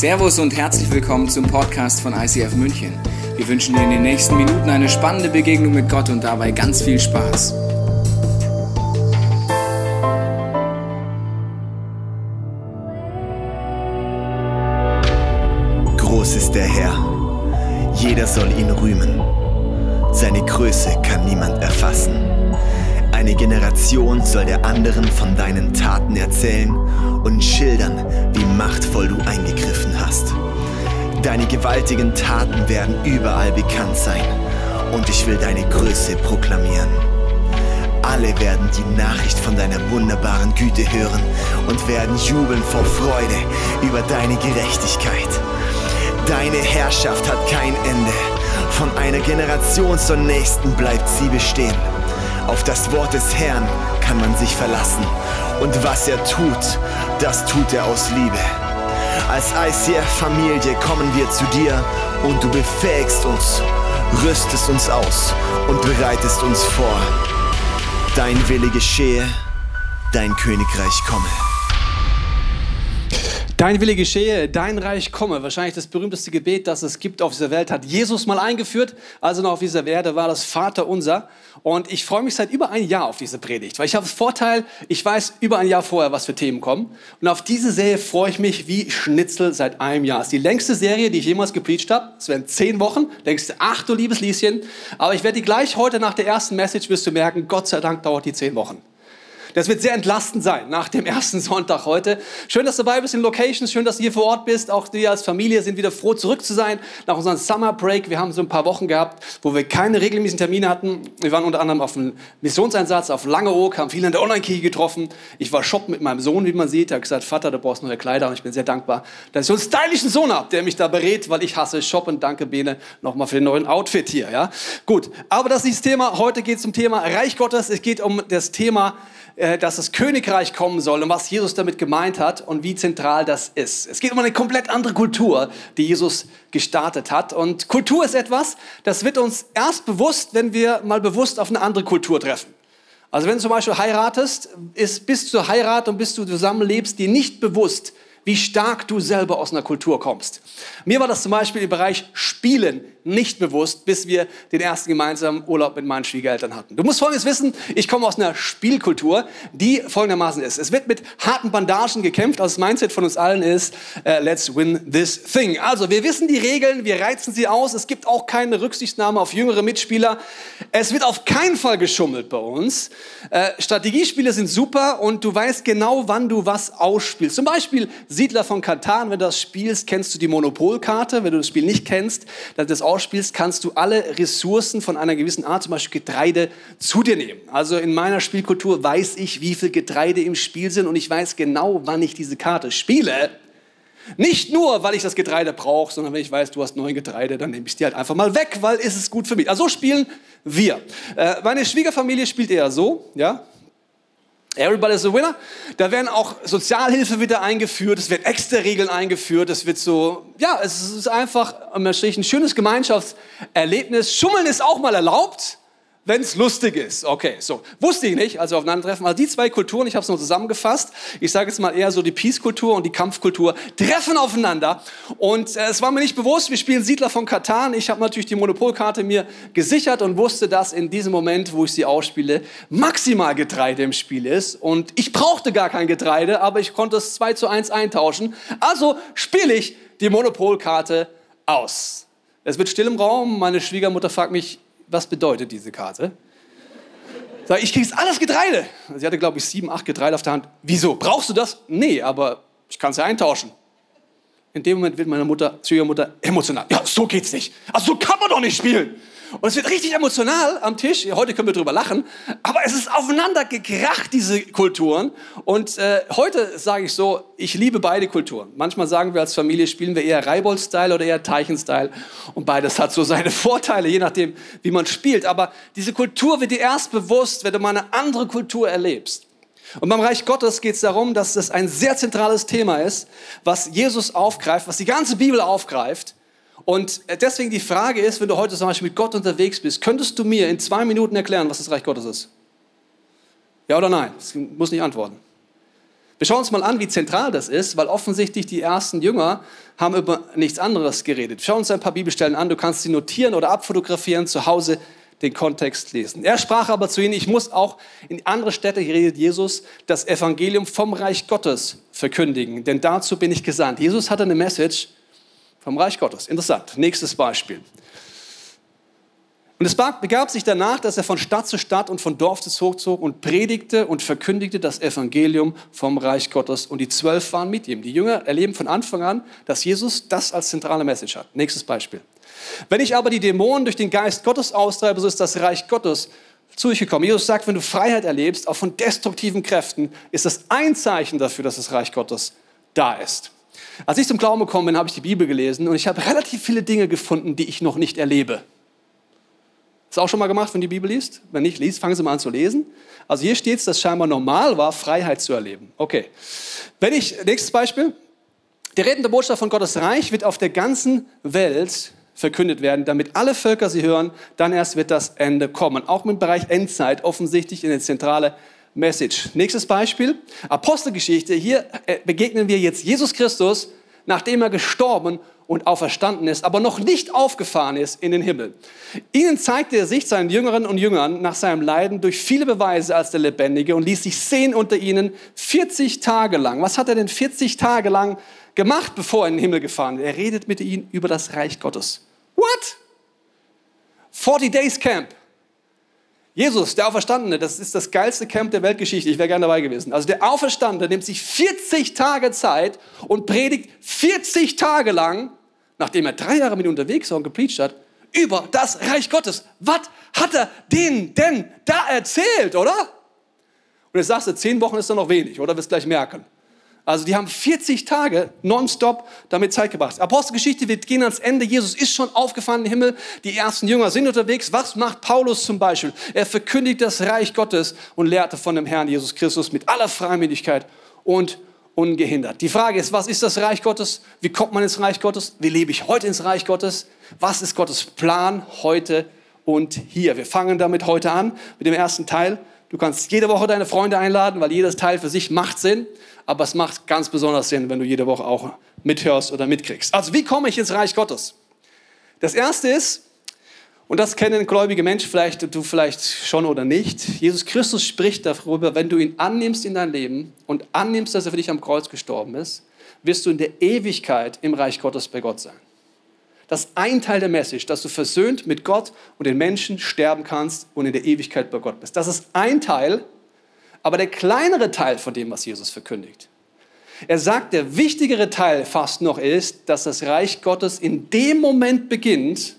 Servus und herzlich willkommen zum Podcast von ICF München. Wir wünschen dir in den nächsten Minuten eine spannende Begegnung mit Gott und dabei ganz viel Spaß. Groß ist der Herr, jeder soll ihn rühmen. Seine Größe kann niemand erfassen. Eine Generation soll der anderen von deinen Taten erzählen und schildern, wie machtvoll du eingegriffen hast. Deine gewaltigen Taten werden überall bekannt sein und ich will deine Größe proklamieren. Alle werden die Nachricht von deiner wunderbaren Güte hören und werden jubeln vor Freude über deine Gerechtigkeit. Deine Herrschaft hat kein Ende. Von einer Generation zur nächsten bleibt sie bestehen. Auf das Wort des Herrn kann man sich verlassen. Und was er tut, das tut er aus Liebe. Als ICF-Familie kommen wir zu dir und du befähigst uns, rüstest uns aus und bereitest uns vor. Dein Wille geschehe, dein Königreich komme. Dein Wille geschehe, dein Reich komme. Wahrscheinlich das berühmteste Gebet, das es gibt auf dieser Welt, hat Jesus mal eingeführt. Also noch auf dieser Erde war das Vater unser. Und ich freue mich seit über ein Jahr auf diese Predigt, weil ich habe den Vorteil, ich weiß über ein Jahr vorher, was für Themen kommen. Und auf diese Serie freue ich mich wie Schnitzel seit einem Jahr. Es ist die längste Serie, die ich jemals gepredigt habe. Es werden zehn Wochen. Denkst du, ach du liebes Lieschen. Aber ich werde die gleich heute nach der ersten Message, wirst du merken, Gott sei Dank dauert die zehn Wochen. Das wird sehr entlastend sein nach dem ersten Sonntag heute. Schön, dass du dabei bist in Locations, schön, dass du hier vor Ort bist. Auch wir als Familie sind wieder froh, zurück zu sein nach unserem Summer Break. Wir haben so ein paar Wochen gehabt, wo wir keine regelmäßigen Termine hatten. Wir waren unter anderem auf einem Missionseinsatz auf Langeoog, haben viele in der Online-Kirche getroffen. Ich war shoppen mit meinem Sohn, wie man sieht. Er hat gesagt, Vater, du brauchst neue Kleider. Und ich bin sehr dankbar, dass ich so einen stylischen Sohn habe, der mich da berät, weil ich hasse Shoppen. Danke, Bene, nochmal für den neuen Outfit hier. Ja? Gut, aber das ist das Thema. Heute geht es um Thema Reich Gottes. Es geht um das Thema dass das Königreich kommen soll und was Jesus damit gemeint hat und wie zentral das ist. Es geht um eine komplett andere Kultur, die Jesus gestartet hat. Und Kultur ist etwas, das wird uns erst bewusst, wenn wir mal bewusst auf eine andere Kultur treffen. Also wenn du zum Beispiel heiratest, ist bis zur Heirat und bis du zusammenlebst, dir nicht bewusst, wie stark du selber aus einer Kultur kommst. Mir war das zum Beispiel im Bereich Spielen nicht bewusst, bis wir den ersten gemeinsamen Urlaub mit meinen Schwiegereltern hatten. Du musst Folgendes wissen, ich komme aus einer Spielkultur, die folgendermaßen ist. Es wird mit harten Bandagen gekämpft, also das Mindset von uns allen ist, uh, let's win this thing. Also wir wissen die Regeln, wir reizen sie aus, es gibt auch keine Rücksichtnahme auf jüngere Mitspieler. Es wird auf keinen Fall geschummelt bei uns. Uh, Strategiespiele sind super und du weißt genau, wann du was ausspielst. Zum Beispiel Siedler von Katan, wenn du das spielst, kennst du die Monopolkarte. Wenn du das Spiel nicht kennst, dann das ausspielst, kannst du alle Ressourcen von einer gewissen Art, zum Beispiel Getreide, zu dir nehmen. Also in meiner Spielkultur weiß ich, wie viel Getreide im Spiel sind und ich weiß genau, wann ich diese Karte spiele. Nicht nur, weil ich das Getreide brauche, sondern wenn ich weiß, du hast neun Getreide, dann nehme ich die halt einfach mal weg, weil ist es gut für mich. Also so spielen wir. Äh, meine Schwiegerfamilie spielt eher so, ja. Everybody's a winner. Da werden auch Sozialhilfe wieder eingeführt, es werden extra Regeln eingeführt, es wird so, ja, es ist einfach ein schönes Gemeinschaftserlebnis. Schummeln ist auch mal erlaubt wenn es lustig ist. Okay, so. Wusste ich nicht, als wir aufeinandertreffen. Also die zwei Kulturen, ich habe es nur zusammengefasst. Ich sage jetzt mal eher so die Peace-Kultur und die Kampfkultur treffen aufeinander. Und äh, es war mir nicht bewusst, wir spielen Siedler von Katan. Ich habe natürlich die Monopolkarte mir gesichert und wusste, dass in diesem Moment, wo ich sie ausspiele, maximal Getreide im Spiel ist. Und ich brauchte gar kein Getreide, aber ich konnte es 2 zu 1 eintauschen. Also spiele ich die Monopolkarte aus. Es wird still im Raum. Meine Schwiegermutter fragt mich, was bedeutet diese Karte? Sag ich, krieg's alles Getreide. Sie hatte, glaube ich, sieben, acht Getreide auf der Hand. Wieso? Brauchst du das? Nee, aber ich kann es ja eintauschen. In dem Moment wird meine Mutter, Schwiegermutter, emotional. Ja, so geht's nicht. Also so kann man doch nicht spielen. Und es wird richtig emotional am Tisch. Heute können wir drüber lachen. Aber es ist aufeinander gekracht, diese Kulturen. Und äh, heute sage ich so, ich liebe beide Kulturen. Manchmal sagen wir als Familie, spielen wir eher Reibold-Style oder eher Teichen-Style. Und beides hat so seine Vorteile, je nachdem, wie man spielt. Aber diese Kultur wird dir erst bewusst, wenn du mal eine andere Kultur erlebst. Und beim Reich Gottes geht es darum, dass das ein sehr zentrales Thema ist, was Jesus aufgreift, was die ganze Bibel aufgreift und deswegen die Frage ist, wenn du heute zum Beispiel mit Gott unterwegs bist, könntest du mir in zwei Minuten erklären, was das Reich Gottes ist? Ja oder nein? Das muss nicht antworten. Wir schauen uns mal an, wie zentral das ist, weil offensichtlich die ersten Jünger haben über nichts anderes geredet. Schauen uns ein paar Bibelstellen an, du kannst sie notieren oder abfotografieren, zu Hause den Kontext lesen. Er sprach aber zu ihnen, ich muss auch in andere Städte, hier redet Jesus, das Evangelium vom Reich Gottes verkündigen, denn dazu bin ich gesandt. Jesus hatte eine Message vom Reich Gottes. Interessant. Nächstes Beispiel. Und es begab sich danach, dass er von Stadt zu Stadt und von Dorf zu Dorf zog und predigte und verkündigte das Evangelium vom Reich Gottes. Und die zwölf waren mit ihm. Die Jünger erleben von Anfang an, dass Jesus das als zentrale Message hat. Nächstes Beispiel. Wenn ich aber die Dämonen durch den Geist Gottes austreibe, so ist das Reich Gottes zu euch gekommen. Jesus sagt, wenn du Freiheit erlebst, auch von destruktiven Kräften, ist das ein Zeichen dafür, dass das Reich Gottes da ist. Als ich zum Glauben gekommen bin, habe ich die Bibel gelesen und ich habe relativ viele Dinge gefunden, die ich noch nicht erlebe. Du auch schon mal gemacht, wenn du die Bibel liest? Wenn nicht liest, fangen Sie mal an zu lesen. Also hier steht es, dass scheinbar normal war, Freiheit zu erleben. Okay. Wenn ich, nächstes Beispiel. Die redende Botschaft von Gottes Reich wird auf der ganzen Welt verkündet werden, damit alle Völker sie hören, dann erst wird das Ende kommen. Auch im Bereich Endzeit offensichtlich eine zentrale Message. Nächstes Beispiel, Apostelgeschichte. Hier äh, begegnen wir jetzt Jesus Christus, nachdem er gestorben und auferstanden ist, aber noch nicht aufgefahren ist in den Himmel. Ihnen zeigte er sich seinen Jüngerinnen und Jüngern nach seinem Leiden durch viele Beweise als der Lebendige und ließ sich sehen unter ihnen 40 Tage lang. Was hat er denn 40 Tage lang gemacht, bevor er in den Himmel gefahren ist? Er redet mit ihnen über das Reich Gottes. What? 40 Days Camp. Jesus, der Auferstandene, das ist das geilste Camp der Weltgeschichte. Ich wäre gerne dabei gewesen. Also der Auferstandene nimmt sich 40 Tage Zeit und predigt 40 Tage lang, nachdem er drei Jahre mit unterwegs war und gepreacht hat, über das Reich Gottes. Was hat er denen denn da erzählt, oder? Und jetzt sagst du, zehn Wochen ist doch noch wenig, oder? Wirst gleich merken. Also die haben 40 Tage nonstop damit Zeit gebracht. Apostelgeschichte, wir gehen ans Ende. Jesus ist schon aufgefahren im Himmel. Die ersten Jünger sind unterwegs. Was macht Paulus zum Beispiel? Er verkündigt das Reich Gottes und lehrte von dem Herrn Jesus Christus mit aller Freimütigkeit und ungehindert. Die Frage ist, was ist das Reich Gottes? Wie kommt man ins Reich Gottes? Wie lebe ich heute ins Reich Gottes? Was ist Gottes Plan heute und hier? Wir fangen damit heute an, mit dem ersten Teil. Du kannst jede Woche deine Freunde einladen, weil jedes Teil für sich macht Sinn aber es macht ganz besonders Sinn, wenn du jede Woche auch mithörst oder mitkriegst. Also wie komme ich ins Reich Gottes? Das erste ist, und das kennen gläubige Menschen vielleicht, du vielleicht schon oder nicht, Jesus Christus spricht darüber, wenn du ihn annimmst in dein Leben und annimmst, dass er für dich am Kreuz gestorben ist, wirst du in der Ewigkeit im Reich Gottes bei Gott sein. Das ist ein Teil der Message, dass du versöhnt mit Gott und den Menschen sterben kannst und in der Ewigkeit bei Gott bist. Das ist ein Teil aber der kleinere Teil von dem, was Jesus verkündigt. Er sagt, der wichtigere Teil fast noch ist, dass das Reich Gottes in dem Moment beginnt,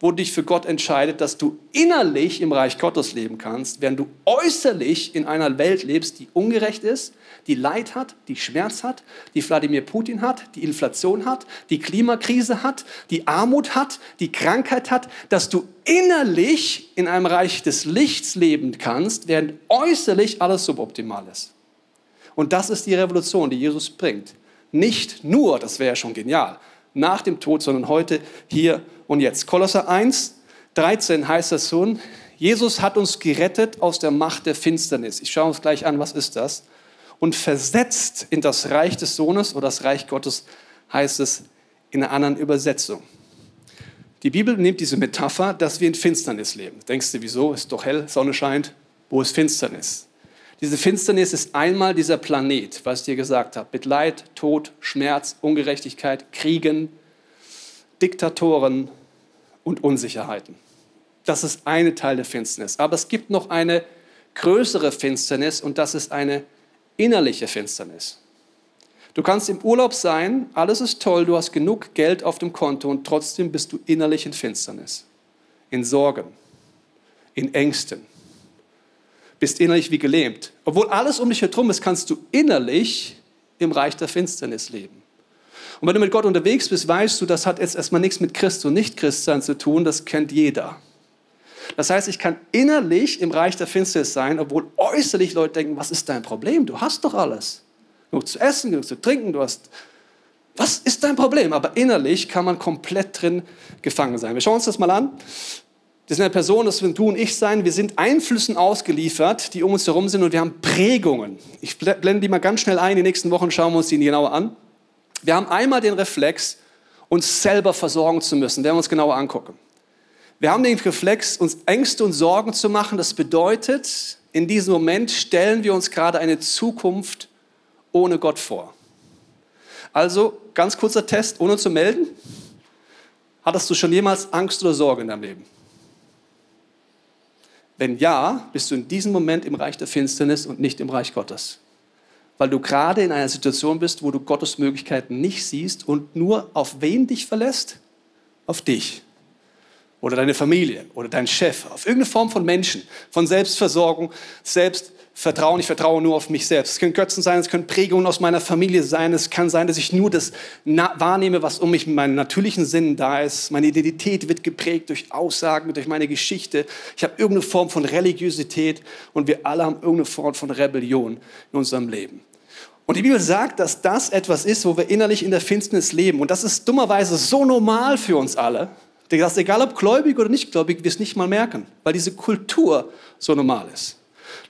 wo du dich für Gott entscheidet, dass du innerlich im Reich Gottes leben kannst, während du äußerlich in einer Welt lebst, die ungerecht ist, die Leid hat, die Schmerz hat, die Wladimir Putin hat, die Inflation hat, die Klimakrise hat, die Armut hat, die Krankheit hat, dass du innerlich in einem Reich des Lichts leben kannst, während äußerlich alles suboptimal ist. Und das ist die Revolution, die Jesus bringt. Nicht nur, das wäre ja schon genial, nach dem Tod, sondern heute, hier und jetzt. Kolosser 1, 13 heißt das so, Jesus hat uns gerettet aus der Macht der Finsternis. Ich schaue uns gleich an, was ist das? Und versetzt in das Reich des Sohnes oder das Reich Gottes heißt es in einer anderen Übersetzung. Die Bibel nimmt diese Metapher, dass wir in Finsternis leben. Denkst du, wieso? Ist doch hell, Sonne scheint. Wo ist Finsternis? Diese Finsternis ist einmal dieser Planet, was ich dir gesagt habe, mit Leid, Tod, Schmerz, Ungerechtigkeit, Kriegen, Diktatoren und Unsicherheiten. Das ist eine Teil der Finsternis. Aber es gibt noch eine größere Finsternis und das ist eine innerliche Finsternis. Du kannst im Urlaub sein, alles ist toll, du hast genug Geld auf dem Konto und trotzdem bist du innerlich in Finsternis, in Sorgen, in Ängsten, bist innerlich wie gelähmt. Obwohl alles um dich herum ist, kannst du innerlich im Reich der Finsternis leben. Und wenn du mit Gott unterwegs bist, weißt du, das hat jetzt erstmal nichts mit Christ und Nicht-Christsein zu tun, das kennt jeder. Das heißt, ich kann innerlich im Reich der Finsternis sein, obwohl äußerlich Leute denken, was ist dein Problem? Du hast doch alles. Genug zu essen, genug zu trinken, du hast... Was ist dein Problem? Aber innerlich kann man komplett drin gefangen sein. Wir schauen uns das mal an. Das sind eine Person, das sind du und ich sein. Wir sind Einflüssen ausgeliefert, die um uns herum sind und wir haben Prägungen. Ich blende die mal ganz schnell ein. Die nächsten Wochen schauen wir uns die genauer an. Wir haben einmal den Reflex, uns selber versorgen zu müssen, werden wir uns genauer angucken. Wir haben den Reflex, uns Ängste und Sorgen zu machen. Das bedeutet, in diesem Moment stellen wir uns gerade eine Zukunft ohne Gott vor. Also, ganz kurzer Test, ohne zu melden. Hattest du schon jemals Angst oder Sorge in deinem Leben? Wenn ja, bist du in diesem Moment im Reich der Finsternis und nicht im Reich Gottes. Weil du gerade in einer Situation bist, wo du Gottes Möglichkeiten nicht siehst und nur auf wen dich verlässt? Auf dich oder deine Familie oder dein Chef, auf irgendeine Form von Menschen, von Selbstversorgung, Selbstvertrauen. Ich vertraue nur auf mich selbst. Es können Götzen sein, es können Prägungen aus meiner Familie sein. Es kann sein, dass ich nur das wahrnehme, was um mich mit meinen natürlichen Sinnen da ist. Meine Identität wird geprägt durch Aussagen, durch meine Geschichte. Ich habe irgendeine Form von Religiosität und wir alle haben irgendeine Form von Rebellion in unserem Leben. Und die Bibel sagt, dass das etwas ist, wo wir innerlich in der Finsternis leben. Und das ist dummerweise so normal für uns alle, dass egal ob gläubig oder nicht gläubig, wir es nicht mal merken, weil diese Kultur so normal ist.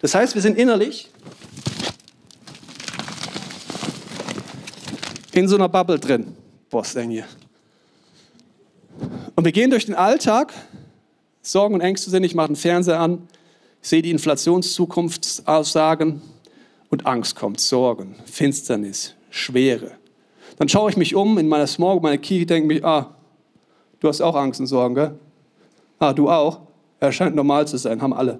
Das heißt, wir sind innerlich in so einer Bubble drin. Ist denn hier? Und wir gehen durch den Alltag, Sorgen und Ängste sind, ich mache den Fernseher an, ich sehe die Inflationszukunftsaussagen und Angst kommt, Sorgen, Finsternis, Schwere. Dann schaue ich mich um in meiner Small, meine Kirche, denke mich, ah, Du hast auch Angst und Sorgen, gell? Ah, du auch? Er scheint normal zu sein, haben alle.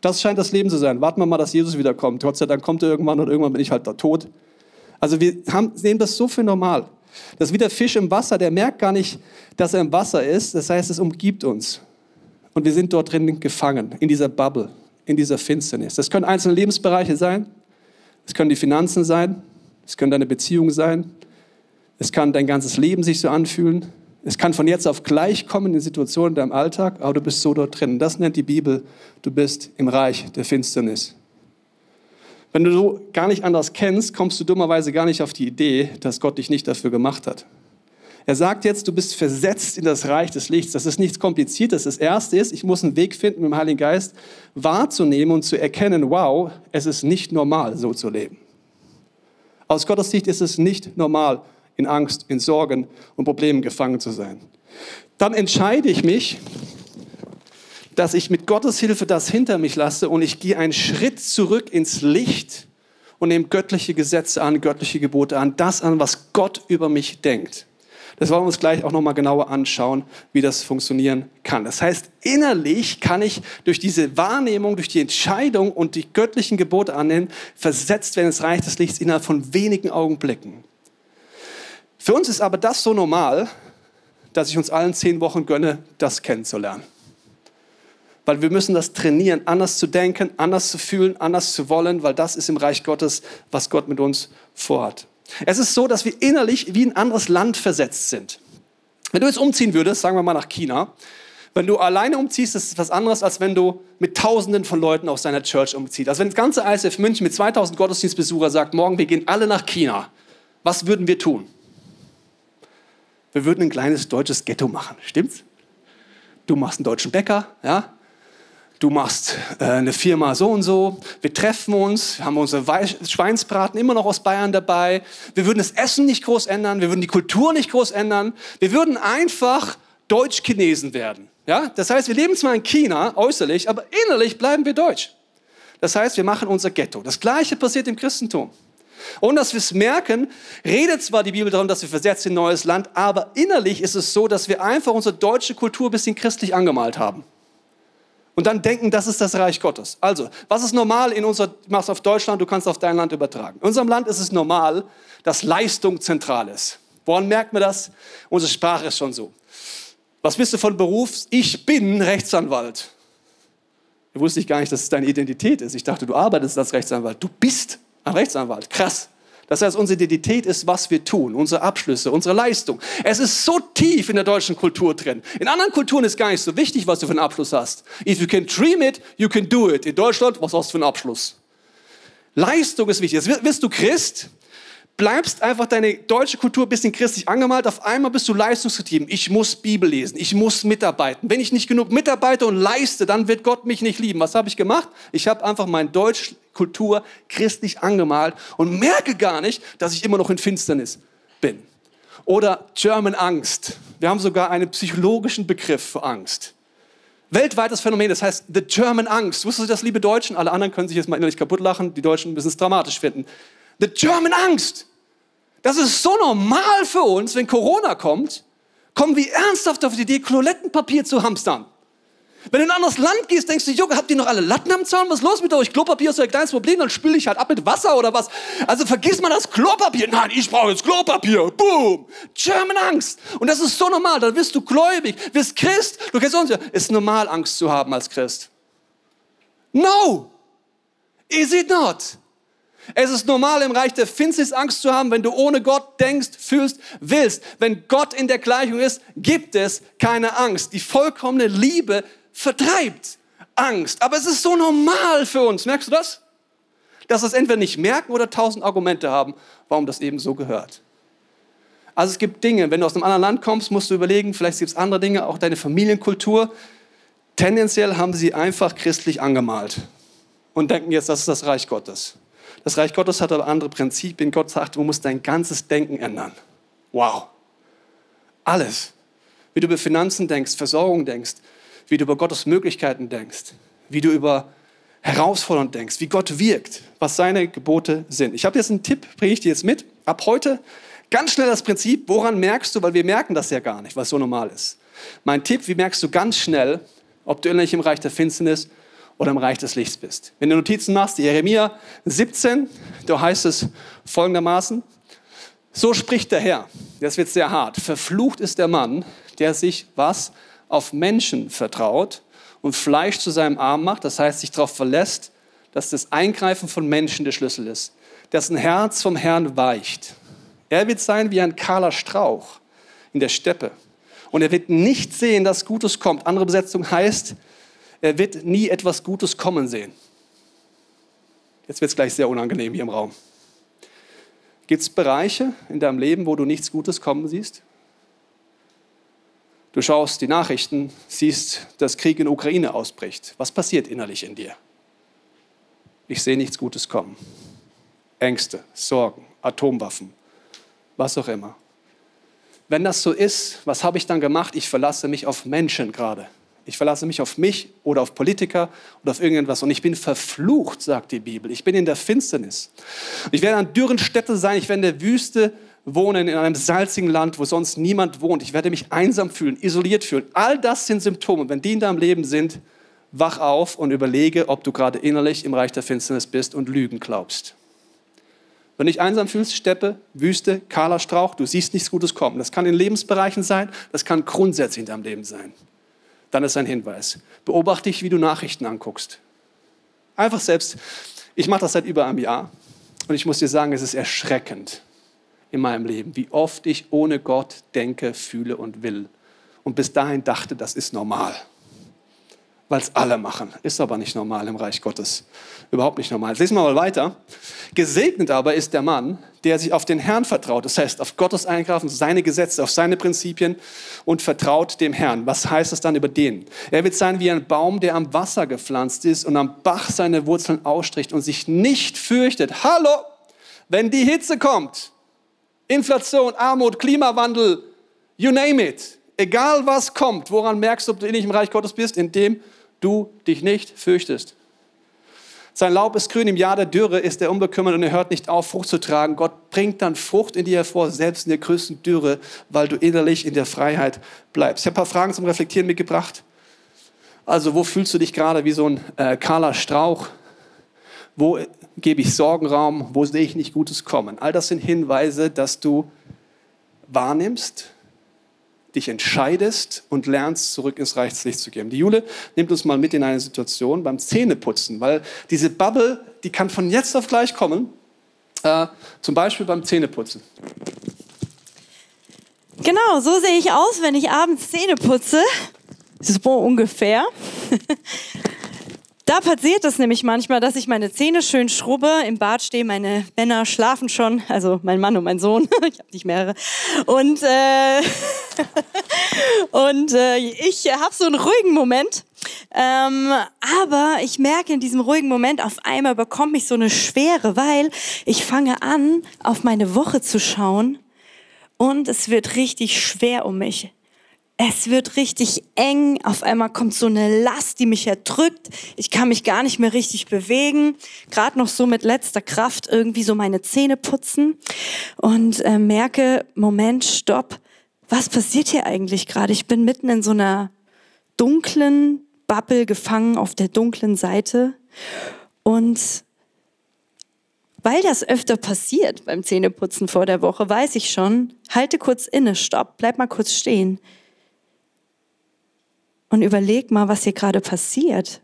Das scheint das Leben zu sein. Warten wir mal, dass Jesus wiederkommt. Gott sei Dank kommt er irgendwann und irgendwann bin ich halt da tot. Also wir haben, nehmen das so für normal. Das ist wie der Fisch im Wasser, der merkt gar nicht, dass er im Wasser ist. Das heißt, es umgibt uns. Und wir sind dort drin gefangen, in dieser Bubble, in dieser Finsternis. Das können einzelne Lebensbereiche sein. Es können die Finanzen sein. Es können deine Beziehungen sein. Es kann dein ganzes Leben sich so anfühlen. Es kann von jetzt auf gleich kommen in Situationen in deinem Alltag, aber du bist so dort drin. Das nennt die Bibel, du bist im Reich der Finsternis. Wenn du so gar nicht anders kennst, kommst du dummerweise gar nicht auf die Idee, dass Gott dich nicht dafür gemacht hat. Er sagt jetzt, du bist versetzt in das Reich des Lichts. Das ist nichts Kompliziertes. Das Erste ist, ich muss einen Weg finden, mit dem Heiligen Geist wahrzunehmen und zu erkennen, wow, es ist nicht normal, so zu leben. Aus Gottes Sicht ist es nicht normal, in Angst, in Sorgen und Problemen gefangen zu sein. Dann entscheide ich mich, dass ich mit Gottes Hilfe das hinter mich lasse und ich gehe einen Schritt zurück ins Licht und nehme göttliche Gesetze an, göttliche Gebote an, das an, was Gott über mich denkt. Das wollen wir uns gleich auch nochmal genauer anschauen, wie das funktionieren kann. Das heißt, innerlich kann ich durch diese Wahrnehmung, durch die Entscheidung und die göttlichen Gebote annehmen, versetzt werden ins Reich des Lichts innerhalb von wenigen Augenblicken. Für uns ist aber das so normal, dass ich uns allen zehn Wochen gönne, das kennenzulernen. Weil wir müssen das trainieren, anders zu denken, anders zu fühlen, anders zu wollen, weil das ist im Reich Gottes, was Gott mit uns vorhat. Es ist so, dass wir innerlich wie ein anderes Land versetzt sind. Wenn du jetzt umziehen würdest, sagen wir mal nach China, wenn du alleine umziehst, ist es was anderes, als wenn du mit Tausenden von Leuten aus deiner Church umziehst. Also wenn das ganze ISF München mit 2000 Gottesdienstbesucher sagt, morgen wir gehen alle nach China, was würden wir tun? wir würden ein kleines deutsches Ghetto machen. Stimmt's? Du machst einen deutschen Bäcker, ja? Du machst äh, eine Firma so und so. Wir treffen uns, haben unsere Weich Schweinsbraten immer noch aus Bayern dabei. Wir würden das Essen nicht groß ändern, wir würden die Kultur nicht groß ändern. Wir würden einfach Deutsch-Chinesen werden. Ja? Das heißt, wir leben zwar in China äußerlich, aber innerlich bleiben wir deutsch. Das heißt, wir machen unser Ghetto. Das Gleiche passiert im Christentum. Und dass wir es merken, redet zwar die Bibel darum, dass wir versetzt in ein neues Land, aber innerlich ist es so, dass wir einfach unsere deutsche Kultur ein bisschen christlich angemalt haben. Und dann denken, das ist das Reich Gottes. Also, was ist normal in unserer, du machst auf Deutschland, du kannst auf dein Land übertragen. In unserem Land ist es normal, dass Leistung zentral ist. Woran merkt man das? Unsere Sprache ist schon so. Was bist du von Beruf? Ich bin Rechtsanwalt. Du wusste ich gar nicht, dass es deine Identität ist. Ich dachte, du arbeitest als Rechtsanwalt. Du bist ein Rechtsanwalt. Krass. Das heißt, unsere Identität ist, was wir tun, unsere Abschlüsse, unsere Leistung. Es ist so tief in der deutschen Kultur drin. In anderen Kulturen ist gar nicht so wichtig, was du für einen Abschluss hast. If you can dream it, you can do it. In Deutschland, was hast du für einen Abschluss? Leistung ist wichtig. Jetzt wirst du Christ, bleibst einfach deine deutsche Kultur ein bisschen christlich angemalt. Auf einmal bist du leistungsgetrieben. Ich muss Bibel lesen. Ich muss mitarbeiten. Wenn ich nicht genug mitarbeite und leiste, dann wird Gott mich nicht lieben. Was habe ich gemacht? Ich habe einfach meine deutsche Kultur christlich angemalt und merke gar nicht, dass ich immer noch in Finsternis bin. Oder German Angst. Wir haben sogar einen psychologischen Begriff für Angst. Weltweites Phänomen, das heißt The German Angst. Wusstest du das, liebe Deutschen? Alle anderen können sich jetzt mal innerlich kaputt lachen. Die Deutschen müssen es dramatisch finden. The German Angst. Das ist so normal für uns, wenn Corona kommt, kommen wir ernsthaft auf die Idee, Klolettenpapier zu hamstern. Wenn du in ein anderes Land gehst, denkst du, Junge, habt ihr noch alle Latten am Zaun? Was ist los mit euch? Klopapier ist ein kleines Problem, dann spüle ich halt ab mit Wasser oder was. Also vergiss mal das Klopapier. Nein, ich brauche jetzt Klopapier. Boom. German Angst. Und das ist so normal. Dann wirst du gläubig, wirst Christ. Du kennst uns ja. Ist normal, Angst zu haben als Christ. No. Is it not? Es ist normal im Reich der Finsternis Angst zu haben, wenn du ohne Gott denkst, fühlst, willst. Wenn Gott in der Gleichung ist, gibt es keine Angst. Die vollkommene Liebe vertreibt Angst. Aber es ist so normal für uns. Merkst du das? Dass wir es entweder nicht merken oder tausend Argumente haben, warum das eben so gehört. Also es gibt Dinge, wenn du aus einem anderen Land kommst, musst du überlegen, vielleicht gibt es andere Dinge, auch deine Familienkultur. Tendenziell haben sie einfach christlich angemalt und denken jetzt, das ist das Reich Gottes. Das Reich Gottes hat aber andere Prinzipien. Gott sagt, du musst dein ganzes Denken ändern. Wow. Alles. Wie du über Finanzen denkst, Versorgung denkst, wie du über Gottes Möglichkeiten denkst, wie du über Herausforderungen denkst, wie Gott wirkt, was seine Gebote sind. Ich habe jetzt einen Tipp, bringe ich dir jetzt mit. Ab heute ganz schnell das Prinzip, woran merkst du, weil wir merken das ja gar nicht, was so normal ist. Mein Tipp, wie merkst du ganz schnell, ob du innerlich im Reich der Finsternis oder im Reich des Lichts bist. Wenn du Notizen machst, Jeremia 17, da heißt es folgendermaßen, so spricht der Herr, das wird sehr hart, verflucht ist der Mann, der sich was auf Menschen vertraut und Fleisch zu seinem Arm macht, das heißt sich darauf verlässt, dass das Eingreifen von Menschen der Schlüssel ist, dessen Herz vom Herrn weicht. Er wird sein wie ein kahler Strauch in der Steppe. Und er wird nicht sehen, dass Gutes kommt. Andere Besetzung heißt, er wird nie etwas Gutes kommen sehen. Jetzt wird es gleich sehr unangenehm hier im Raum. Gibt es Bereiche in deinem Leben, wo du nichts Gutes kommen siehst? Du schaust die Nachrichten, siehst, dass Krieg in Ukraine ausbricht. Was passiert innerlich in dir? Ich sehe nichts Gutes kommen. Ängste, Sorgen, Atomwaffen, was auch immer. Wenn das so ist, was habe ich dann gemacht? Ich verlasse mich auf Menschen gerade. Ich verlasse mich auf mich oder auf Politiker oder auf irgendetwas. Und ich bin verflucht, sagt die Bibel. Ich bin in der Finsternis. Ich werde an dürren Städten sein. Ich werde in der Wüste wohnen in einem salzigen Land, wo sonst niemand wohnt. Ich werde mich einsam fühlen, isoliert fühlen. All das sind Symptome. Wenn die in deinem Leben sind, wach auf und überlege, ob du gerade innerlich im Reich der Finsternis bist und Lügen glaubst. Wenn du dich einsam fühlst, Steppe, Wüste, kahler Strauch, du siehst nichts Gutes kommen. Das kann in Lebensbereichen sein, das kann grundsätzlich in deinem Leben sein. Dann ist ein Hinweis. Beobachte dich, wie du Nachrichten anguckst. Einfach selbst. Ich mache das seit über einem Jahr und ich muss dir sagen, es ist erschreckend, in meinem Leben, wie oft ich ohne Gott denke, fühle und will. Und bis dahin dachte, das ist normal. Weil es alle machen. Ist aber nicht normal im Reich Gottes. Überhaupt nicht normal. Lesen wir mal weiter. Gesegnet aber ist der Mann, der sich auf den Herrn vertraut. Das heißt, auf Gottes Eingreifen, seine Gesetze, auf seine Prinzipien und vertraut dem Herrn. Was heißt das dann über den? Er wird sein wie ein Baum, der am Wasser gepflanzt ist und am Bach seine Wurzeln ausstricht und sich nicht fürchtet. Hallo! Wenn die Hitze kommt, Inflation, Armut, Klimawandel, you name it. Egal was kommt, woran merkst du, ob du nicht im Reich Gottes bist? Indem du dich nicht fürchtest. Sein Laub ist grün, im Jahr der Dürre ist er unbekümmert und er hört nicht auf, Frucht zu tragen. Gott bringt dann Frucht in dir hervor, selbst in der größten Dürre, weil du innerlich in der Freiheit bleibst. Ich habe ein paar Fragen zum Reflektieren mitgebracht. Also, wo fühlst du dich gerade wie so ein äh, kahler Strauch? Wo gebe ich Sorgenraum? Wo sehe ich nicht Gutes kommen? All das sind Hinweise, dass du wahrnimmst, dich entscheidest und lernst, zurück ins Reich des Lichts zu gehen. Die Jule nimmt uns mal mit in eine Situation beim Zähneputzen, weil diese Bubble, die kann von jetzt auf gleich kommen, äh, zum Beispiel beim Zähneputzen. Genau, so sehe ich aus, wenn ich abends Zähne putze. So ungefähr. Da passiert es nämlich manchmal, dass ich meine Zähne schön schrubbe, im Bad stehe, meine Männer schlafen schon, also mein Mann und mein Sohn, ich habe nicht mehrere. Und, äh, und äh, ich habe so einen ruhigen Moment. Ähm, aber ich merke in diesem ruhigen Moment, auf einmal bekommt mich so eine Schwere, weil ich fange an, auf meine Woche zu schauen und es wird richtig schwer um mich. Es wird richtig eng. Auf einmal kommt so eine Last, die mich erdrückt. Ich kann mich gar nicht mehr richtig bewegen. Gerade noch so mit letzter Kraft irgendwie so meine Zähne putzen und äh, merke, Moment, stopp. Was passiert hier eigentlich gerade? Ich bin mitten in so einer dunklen Bubble gefangen auf der dunklen Seite und weil das öfter passiert beim Zähneputzen vor der Woche, weiß ich schon, halte kurz inne, stopp, bleib mal kurz stehen und überleg mal, was hier gerade passiert.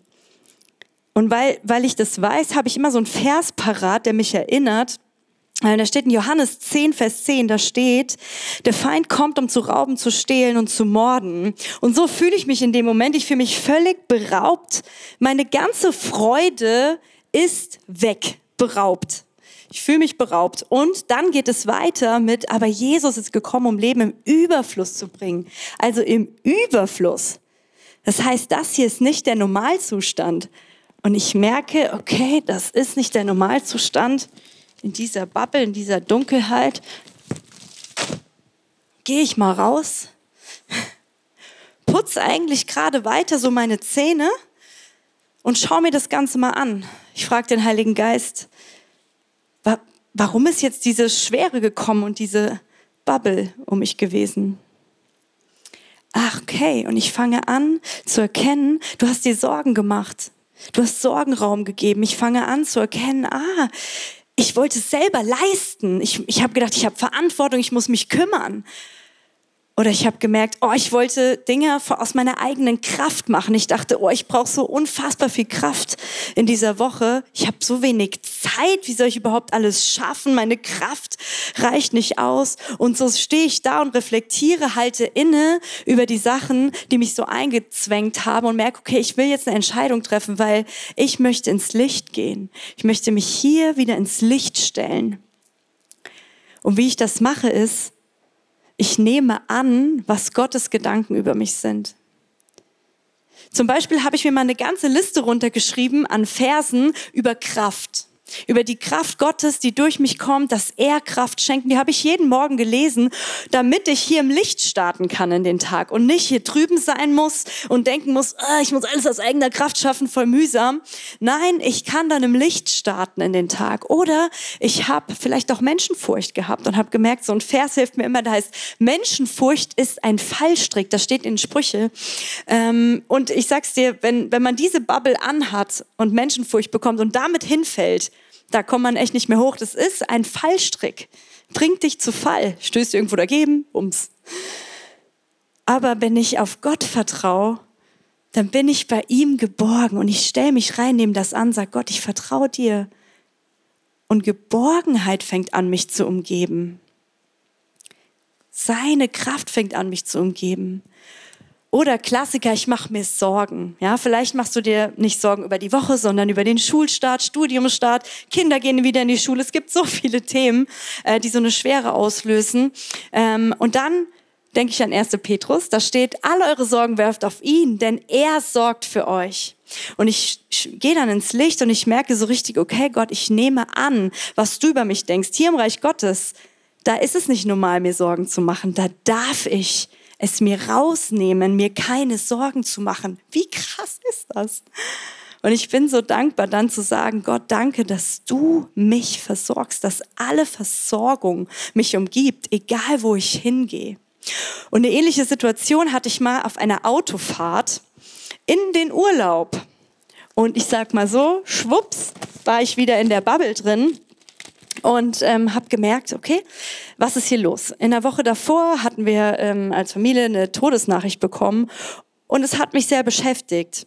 Und weil, weil ich das weiß, habe ich immer so einen Vers parat, der mich erinnert. Da steht in Johannes 10, Vers 10, da steht, der Feind kommt, um zu rauben, zu stehlen und zu morden. Und so fühle ich mich in dem Moment. Ich fühle mich völlig beraubt. Meine ganze Freude ist weg, beraubt. Ich fühle mich beraubt. Und dann geht es weiter mit, aber Jesus ist gekommen, um Leben im Überfluss zu bringen. Also im Überfluss. Das heißt, das hier ist nicht der Normalzustand. Und ich merke, okay, das ist nicht der Normalzustand. In dieser Bubble, in dieser Dunkelheit gehe ich mal raus, putze eigentlich gerade weiter so meine Zähne und schaue mir das Ganze mal an. Ich frage den Heiligen Geist, warum ist jetzt diese Schwere gekommen und diese Bubble um mich gewesen? Ach okay, und ich fange an zu erkennen, du hast dir Sorgen gemacht. Du hast Sorgenraum gegeben. Ich fange an zu erkennen, ah, ich wollte es selber leisten. Ich, ich habe gedacht, ich habe Verantwortung, ich muss mich kümmern. Oder ich habe gemerkt, oh, ich wollte Dinge aus meiner eigenen Kraft machen. Ich dachte, oh, ich brauche so unfassbar viel Kraft in dieser Woche. Ich habe so wenig Zeit. Wie soll ich überhaupt alles schaffen? Meine Kraft reicht nicht aus. Und so stehe ich da und reflektiere, halte inne über die Sachen, die mich so eingezwängt haben und merke, okay, ich will jetzt eine Entscheidung treffen, weil ich möchte ins Licht gehen. Ich möchte mich hier wieder ins Licht stellen. Und wie ich das mache, ist, ich nehme an, was Gottes Gedanken über mich sind. Zum Beispiel habe ich mir mal eine ganze Liste runtergeschrieben an Versen über Kraft über die Kraft Gottes, die durch mich kommt, dass er Kraft schenkt. Die habe ich jeden Morgen gelesen, damit ich hier im Licht starten kann in den Tag und nicht hier drüben sein muss und denken muss, ah, ich muss alles aus eigener Kraft schaffen, voll mühsam. Nein, ich kann dann im Licht starten in den Tag. Oder ich habe vielleicht auch Menschenfurcht gehabt und habe gemerkt, so ein Vers hilft mir immer, da heißt, Menschenfurcht ist ein Fallstrick, das steht in Sprüche. Ähm, und ich sag's dir, wenn, wenn man diese Bubble anhat und Menschenfurcht bekommt und damit hinfällt, da kommt man echt nicht mehr hoch. Das ist ein Fallstrick. Bringt dich zu Fall. Stößt irgendwo dagegen, ums. Aber wenn ich auf Gott vertraue, dann bin ich bei ihm geborgen und ich stelle mich rein, nehme das an, sag Gott, ich vertraue dir. Und Geborgenheit fängt an, mich zu umgeben. Seine Kraft fängt an, mich zu umgeben. Oder Klassiker, ich mache mir Sorgen. Ja, vielleicht machst du dir nicht Sorgen über die Woche, sondern über den Schulstart, Studiumstart, Kinder gehen wieder in die Schule. Es gibt so viele Themen, äh, die so eine Schwere auslösen. Ähm, und dann denke ich an 1. Petrus, da steht, alle eure Sorgen werft auf ihn, denn er sorgt für euch. Und ich gehe dann ins Licht und ich merke so richtig, okay, Gott, ich nehme an, was du über mich denkst. Hier im Reich Gottes, da ist es nicht normal, mir Sorgen zu machen. Da darf ich es mir rausnehmen, mir keine Sorgen zu machen. Wie krass ist das? Und ich bin so dankbar, dann zu sagen, Gott, danke, dass du mich versorgst, dass alle Versorgung mich umgibt, egal wo ich hingehe. Und eine ähnliche Situation hatte ich mal auf einer Autofahrt in den Urlaub. Und ich sag mal so, schwupps, war ich wieder in der Bubble drin und ähm, habe gemerkt, okay, was ist hier los? In der Woche davor hatten wir ähm, als Familie eine Todesnachricht bekommen und es hat mich sehr beschäftigt.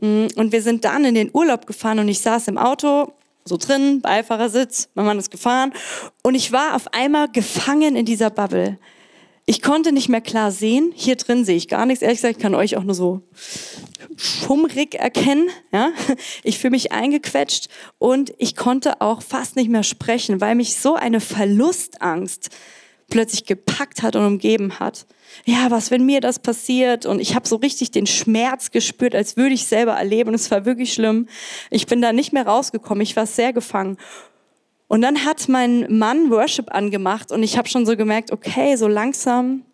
Mm, und wir sind dann in den Urlaub gefahren und ich saß im Auto, so drin, Beifahrersitz, mein Mann ist gefahren und ich war auf einmal gefangen in dieser Bubble. Ich konnte nicht mehr klar sehen. Hier drin sehe ich gar nichts. Ehrlich gesagt, ich kann euch auch nur so schummrig erkennen. Ja? Ich fühle mich eingequetscht und ich konnte auch fast nicht mehr sprechen, weil mich so eine Verlustangst plötzlich gepackt hat und umgeben hat. Ja, was, wenn mir das passiert? Und ich habe so richtig den Schmerz gespürt, als würde ich selber erleben. Und es war wirklich schlimm. Ich bin da nicht mehr rausgekommen. Ich war sehr gefangen. Und dann hat mein Mann Worship angemacht und ich habe schon so gemerkt, okay, so langsam,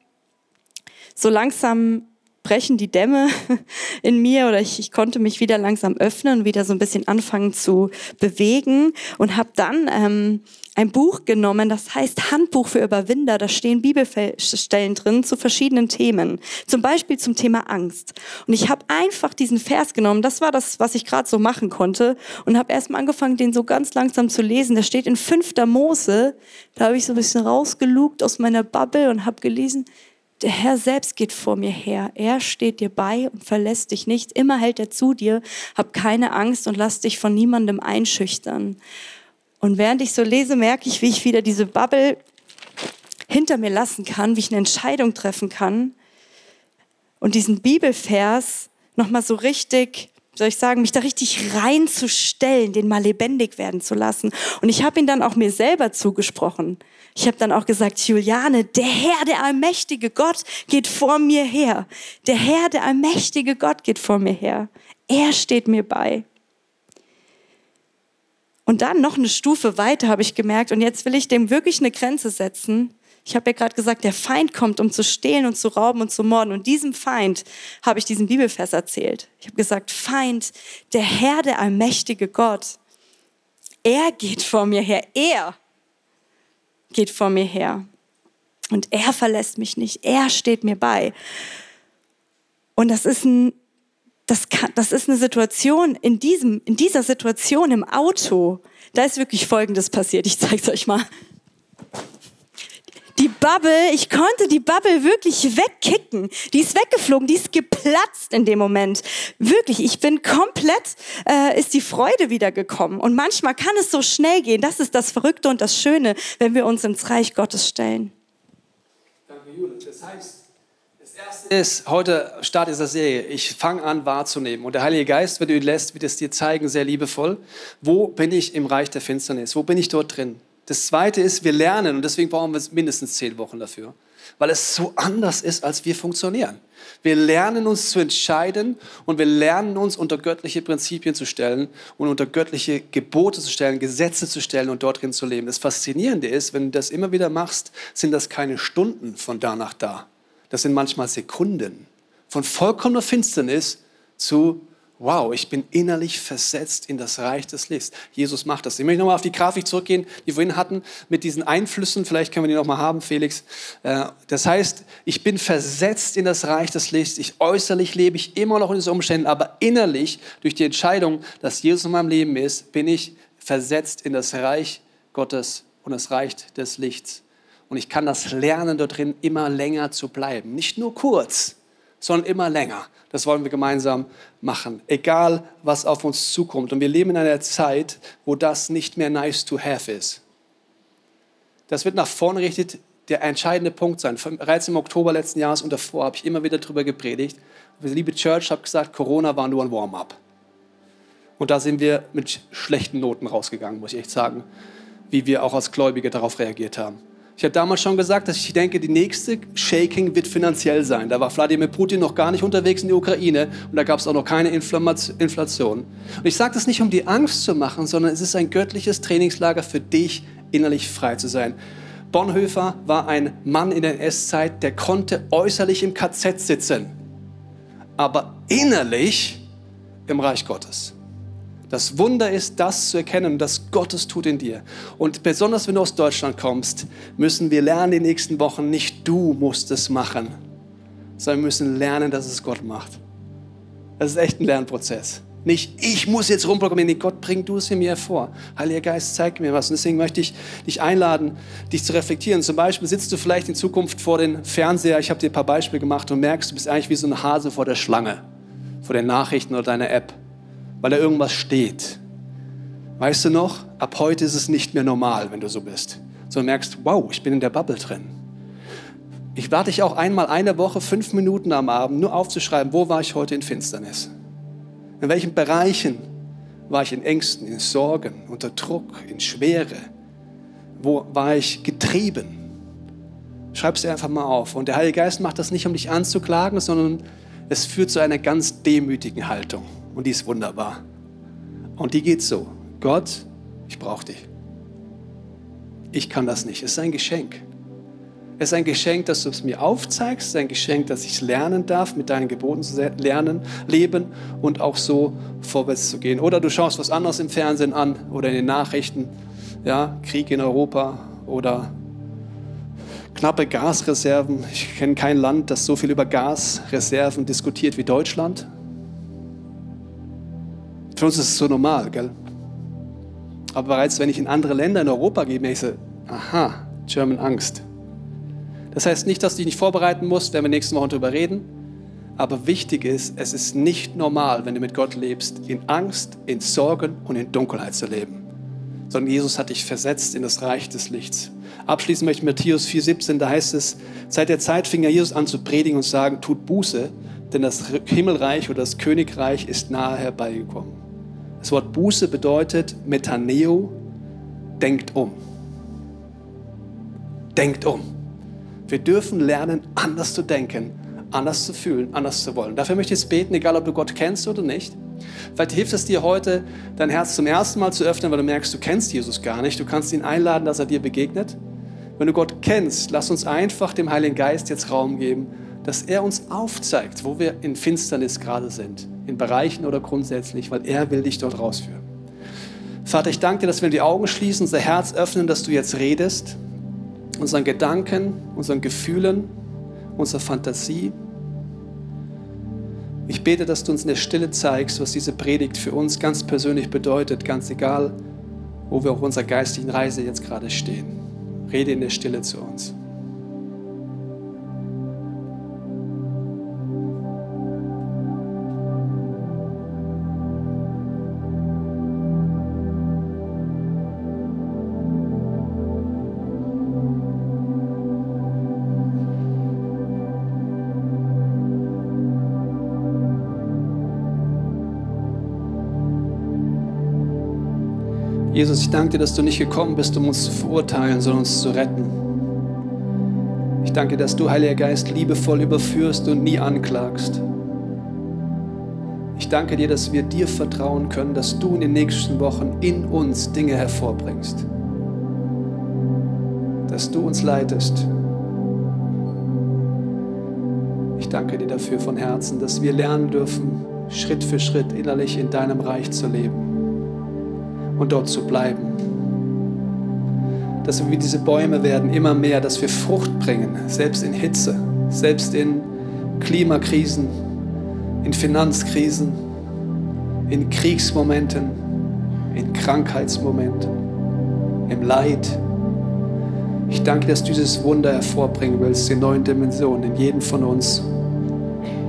so langsam brechen die Dämme in mir oder ich, ich konnte mich wieder langsam öffnen, wieder so ein bisschen anfangen zu bewegen und habe dann ähm, ein Buch genommen, das heißt Handbuch für Überwinder. Da stehen Bibelstellen drin zu verschiedenen Themen, zum Beispiel zum Thema Angst. Und ich habe einfach diesen Vers genommen, das war das, was ich gerade so machen konnte, und habe erstmal angefangen, den so ganz langsam zu lesen. Der steht in fünfter Mose. Da habe ich so ein bisschen rausgelugt aus meiner Bubble und habe gelesen, der Herr selbst geht vor mir her. Er steht dir bei und verlässt dich nicht. Immer hält er zu dir. Hab keine Angst und lass dich von niemandem einschüchtern. Und während ich so lese, merke ich, wie ich wieder diese Bubble hinter mir lassen kann, wie ich eine Entscheidung treffen kann und diesen Bibelvers nochmal so richtig, soll ich sagen, mich da richtig reinzustellen, den mal lebendig werden zu lassen. Und ich habe ihn dann auch mir selber zugesprochen. Ich habe dann auch gesagt, Juliane, der Herr, der allmächtige Gott geht vor mir her. Der Herr, der allmächtige Gott geht vor mir her. Er steht mir bei. Und dann noch eine Stufe weiter habe ich gemerkt, und jetzt will ich dem wirklich eine Grenze setzen. Ich habe ja gerade gesagt, der Feind kommt, um zu stehlen und zu rauben und zu morden. Und diesem Feind habe ich diesen Bibelvers erzählt. Ich habe gesagt, Feind, der Herr, der allmächtige Gott, er geht vor mir her. Er geht vor mir her. Und er verlässt mich nicht. Er steht mir bei. Und das ist ein das, kann, das ist eine Situation, in, diesem, in dieser Situation im Auto, da ist wirklich Folgendes passiert. Ich zeige es euch mal. Die Bubble, ich konnte die Bubble wirklich wegkicken. Die ist weggeflogen, die ist geplatzt in dem Moment. Wirklich, ich bin komplett, äh, ist die Freude wiedergekommen. Und manchmal kann es so schnell gehen. Das ist das Verrückte und das Schöne, wenn wir uns ins Reich Gottes stellen. Danke, Judith. Das heißt, ist, heute startet diese Serie, ich fange an wahrzunehmen. Und der Heilige Geist, wenn du ihn lässt, wird es dir zeigen, sehr liebevoll, wo bin ich im Reich der Finsternis, wo bin ich dort drin. Das Zweite ist, wir lernen, und deswegen brauchen wir mindestens zehn Wochen dafür, weil es so anders ist, als wir funktionieren. Wir lernen uns zu entscheiden und wir lernen uns unter göttliche Prinzipien zu stellen und unter göttliche Gebote zu stellen, Gesetze zu stellen und dort drin zu leben. Das Faszinierende ist, wenn du das immer wieder machst, sind das keine Stunden von da nach da das sind manchmal Sekunden von vollkommener Finsternis zu, wow, ich bin innerlich versetzt in das Reich des Lichts. Jesus macht das. Ich möchte nochmal auf die Grafik zurückgehen, die wir vorhin hatten, mit diesen Einflüssen. Vielleicht können wir die nochmal haben, Felix. Äh, das heißt, ich bin versetzt in das Reich des Lichts. Ich äußerlich lebe ich immer noch in diesen Umständen, aber innerlich, durch die Entscheidung, dass Jesus in meinem Leben ist, bin ich versetzt in das Reich Gottes und das Reich des Lichts. Und ich kann das lernen, dort drin immer länger zu bleiben. Nicht nur kurz, sondern immer länger. Das wollen wir gemeinsam machen. Egal, was auf uns zukommt. Und wir leben in einer Zeit, wo das nicht mehr nice to have ist. Das wird nach vorne gerichtet der entscheidende Punkt sein. Bereits im Oktober letzten Jahres und davor habe ich immer wieder darüber gepredigt. Liebe Church, habe gesagt, Corona war nur ein Warm-up. Und da sind wir mit schlechten Noten rausgegangen, muss ich echt sagen, wie wir auch als Gläubige darauf reagiert haben. Ich habe damals schon gesagt, dass ich denke, die nächste Shaking wird finanziell sein. Da war Wladimir Putin noch gar nicht unterwegs in die Ukraine und da gab es auch noch keine Inflation. Und ich sage das nicht, um die Angst zu machen, sondern es ist ein göttliches Trainingslager für dich, innerlich frei zu sein. Bonhoeffer war ein Mann in der NS-Zeit, der konnte äußerlich im KZ sitzen, aber innerlich im Reich Gottes. Das Wunder ist, das zu erkennen, dass Gott es tut in dir. Und besonders wenn du aus Deutschland kommst, müssen wir lernen die nächsten Wochen, nicht du musst es machen, sondern wir müssen lernen, dass es Gott macht. Das ist echt ein Lernprozess. Nicht, ich muss jetzt rumprogrammieren, nee, Gott, bring du es in mir hervor. Heiliger Geist, zeig mir was. Und deswegen möchte ich dich einladen, dich zu reflektieren. Zum Beispiel sitzt du vielleicht in Zukunft vor dem Fernseher, ich habe dir ein paar Beispiele gemacht und merkst, du bist eigentlich wie so ein Hase vor der Schlange, vor den Nachrichten oder deiner App weil da irgendwas steht. Weißt du noch, ab heute ist es nicht mehr normal, wenn du so bist. Sondern merkst, wow, ich bin in der Bubble drin. Ich lade dich auch einmal eine Woche, fünf Minuten am Abend, nur aufzuschreiben, wo war ich heute in Finsternis? In welchen Bereichen war ich in Ängsten, in Sorgen, unter Druck, in Schwere? Wo war ich getrieben? Schreib es einfach mal auf. Und der Heilige Geist macht das nicht, um dich anzuklagen, sondern es führt zu einer ganz demütigen Haltung. Und die ist wunderbar. Und die geht so. Gott, ich brauche dich. Ich kann das nicht. Es ist ein Geschenk. Es ist ein Geschenk, dass du es mir aufzeigst. Es ist ein Geschenk, dass ich es lernen darf, mit deinen Geboten zu lernen, leben und auch so vorwärts zu gehen. Oder du schaust was anderes im Fernsehen an oder in den Nachrichten. Ja, Krieg in Europa oder knappe Gasreserven. Ich kenne kein Land, das so viel über Gasreserven diskutiert wie Deutschland. Für uns ist es so normal, gell? Aber bereits, wenn ich in andere Länder in Europa gehe, merke ich so, aha, German Angst. Das heißt nicht, dass du dich nicht vorbereiten musst, werden wir nächste Woche darüber reden. Aber wichtig ist, es ist nicht normal, wenn du mit Gott lebst, in Angst, in Sorgen und in Dunkelheit zu leben. Sondern Jesus hat dich versetzt in das Reich des Lichts. Abschließend möchte ich Matthäus 4,17, da heißt es, seit der Zeit fing ja Jesus an zu predigen und sagen, tut Buße, denn das Himmelreich oder das Königreich ist nahe herbeigekommen. Das Wort Buße bedeutet Metaneo, denkt um. Denkt um. Wir dürfen lernen, anders zu denken, anders zu fühlen, anders zu wollen. Dafür möchte ich jetzt beten, egal ob du Gott kennst oder nicht. Vielleicht hilft es dir heute, dein Herz zum ersten Mal zu öffnen, weil du merkst, du kennst Jesus gar nicht. Du kannst ihn einladen, dass er dir begegnet. Wenn du Gott kennst, lass uns einfach dem Heiligen Geist jetzt Raum geben, dass er uns aufzeigt, wo wir in Finsternis gerade sind, in Bereichen oder grundsätzlich, weil er will dich dort rausführen. Vater, ich danke dir, dass wir die Augen schließen, unser Herz öffnen, dass du jetzt redest, unseren Gedanken, unseren Gefühlen, unserer Fantasie. Ich bete, dass du uns in der Stille zeigst, was diese Predigt für uns ganz persönlich bedeutet, ganz egal, wo wir auf unserer geistlichen Reise jetzt gerade stehen. Rede in der Stille zu uns. Jesus, ich danke dir, dass du nicht gekommen bist, um uns zu verurteilen, sondern uns zu retten. Ich danke, dass du, Heiliger Geist, liebevoll überführst und nie anklagst. Ich danke dir, dass wir dir vertrauen können, dass du in den nächsten Wochen in uns Dinge hervorbringst. Dass du uns leitest. Ich danke dir dafür von Herzen, dass wir lernen dürfen, Schritt für Schritt innerlich in deinem Reich zu leben und dort zu bleiben. Dass wir wie diese Bäume werden, immer mehr, dass wir Frucht bringen, selbst in Hitze, selbst in Klimakrisen, in Finanzkrisen, in Kriegsmomenten, in Krankheitsmomenten, im Leid. Ich danke, dass du dieses Wunder hervorbringen willst in neuen Dimensionen, in jedem von uns.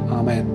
Amen.